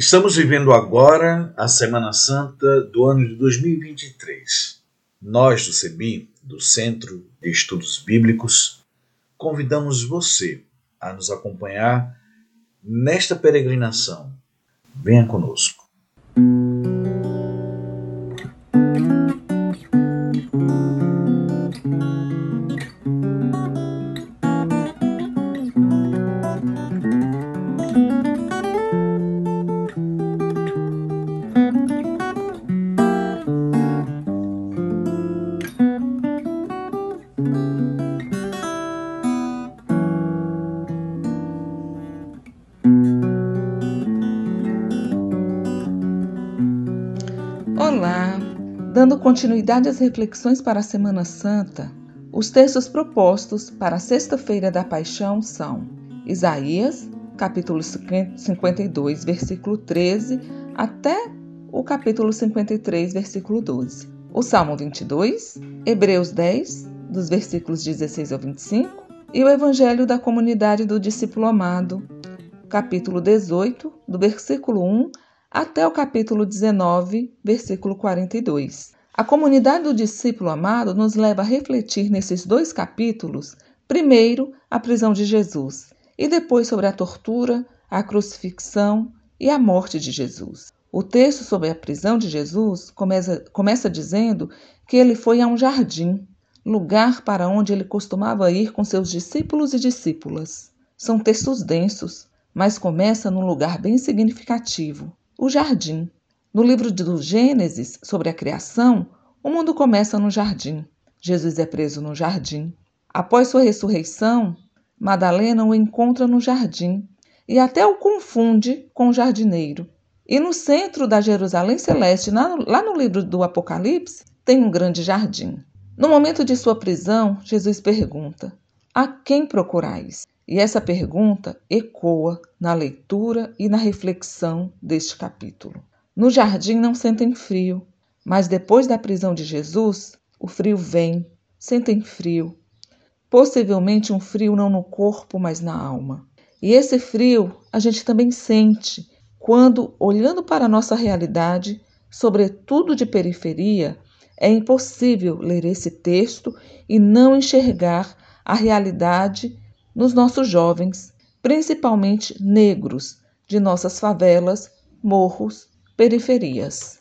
Estamos vivendo agora a Semana Santa do ano de 2023. Nós do CEBI, do Centro de Estudos Bíblicos, convidamos você a nos acompanhar nesta peregrinação. Venha conosco. Dando continuidade às reflexões para a Semana Santa, os textos propostos para a Sexta-feira da Paixão são Isaías, capítulo 52, versículo 13, até o capítulo 53, versículo 12. O Salmo 22, Hebreus 10, dos versículos 16 ao 25, e o Evangelho da Comunidade do Discípulo Amado, capítulo 18, do versículo 1 até o capítulo 19, versículo 42. A comunidade do discípulo amado nos leva a refletir nesses dois capítulos, primeiro, a prisão de Jesus e depois sobre a tortura, a crucifixão e a morte de Jesus. O texto sobre a prisão de Jesus começa, começa dizendo que ele foi a um jardim, lugar para onde ele costumava ir com seus discípulos e discípulas. São textos densos, mas começa num lugar bem significativo, o jardim. No livro do Gênesis, sobre a criação, o mundo começa no jardim. Jesus é preso no jardim. Após sua ressurreição, Madalena o encontra no jardim e até o confunde com o jardineiro. E no centro da Jerusalém Celeste, lá no livro do Apocalipse, tem um grande jardim. No momento de sua prisão, Jesus pergunta: A quem procurais? E essa pergunta ecoa na leitura e na reflexão deste capítulo. No jardim não sentem frio, mas depois da prisão de Jesus, o frio vem, sentem frio. Possivelmente um frio não no corpo, mas na alma. E esse frio a gente também sente quando, olhando para a nossa realidade, sobretudo de periferia, é impossível ler esse texto e não enxergar a realidade nos nossos jovens, principalmente negros, de nossas favelas, morros, periferias.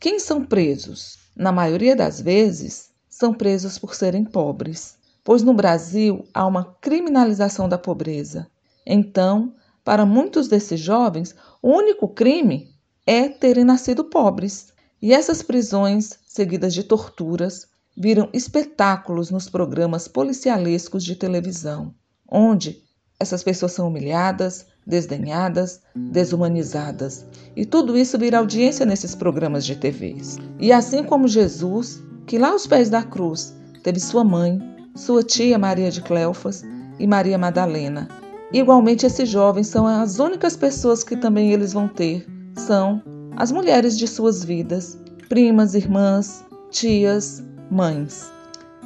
Quem são presos? Na maioria das vezes, são presos por serem pobres, pois no Brasil há uma criminalização da pobreza. Então, para muitos desses jovens, o único crime é terem nascido pobres. E essas prisões, seguidas de torturas, viram espetáculos nos programas policialescos de televisão onde essas pessoas são humilhadas, desdenhadas, desumanizadas. E tudo isso vira audiência nesses programas de TVs. E assim como Jesus, que lá aos pés da cruz teve sua mãe, sua tia Maria de Cleofas e Maria Madalena. Igualmente, esses jovens são as únicas pessoas que também eles vão ter. São as mulheres de suas vidas, primas, irmãs, tias, mães.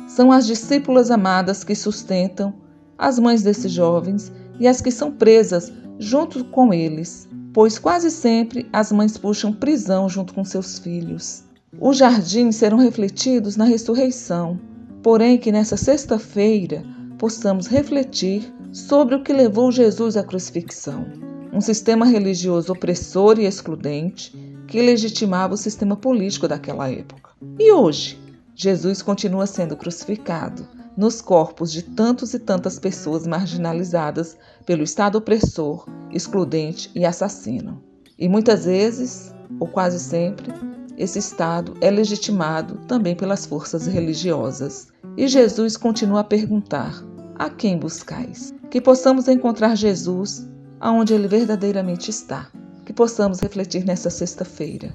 São as discípulas amadas que sustentam as mães desses jovens e as que são presas junto com eles, pois quase sempre as mães puxam prisão junto com seus filhos. Os jardins serão refletidos na ressurreição, porém que nessa sexta-feira possamos refletir sobre o que levou Jesus à crucifixão. Um sistema religioso opressor e excludente que legitimava o sistema político daquela época. E hoje, Jesus continua sendo crucificado, nos corpos de tantos e tantas pessoas marginalizadas pelo Estado opressor, excludente e assassino. E muitas vezes, ou quase sempre, esse Estado é legitimado também pelas forças religiosas. E Jesus continua a perguntar: a quem buscais? Que possamos encontrar Jesus aonde ele verdadeiramente está. Que possamos refletir nessa sexta-feira.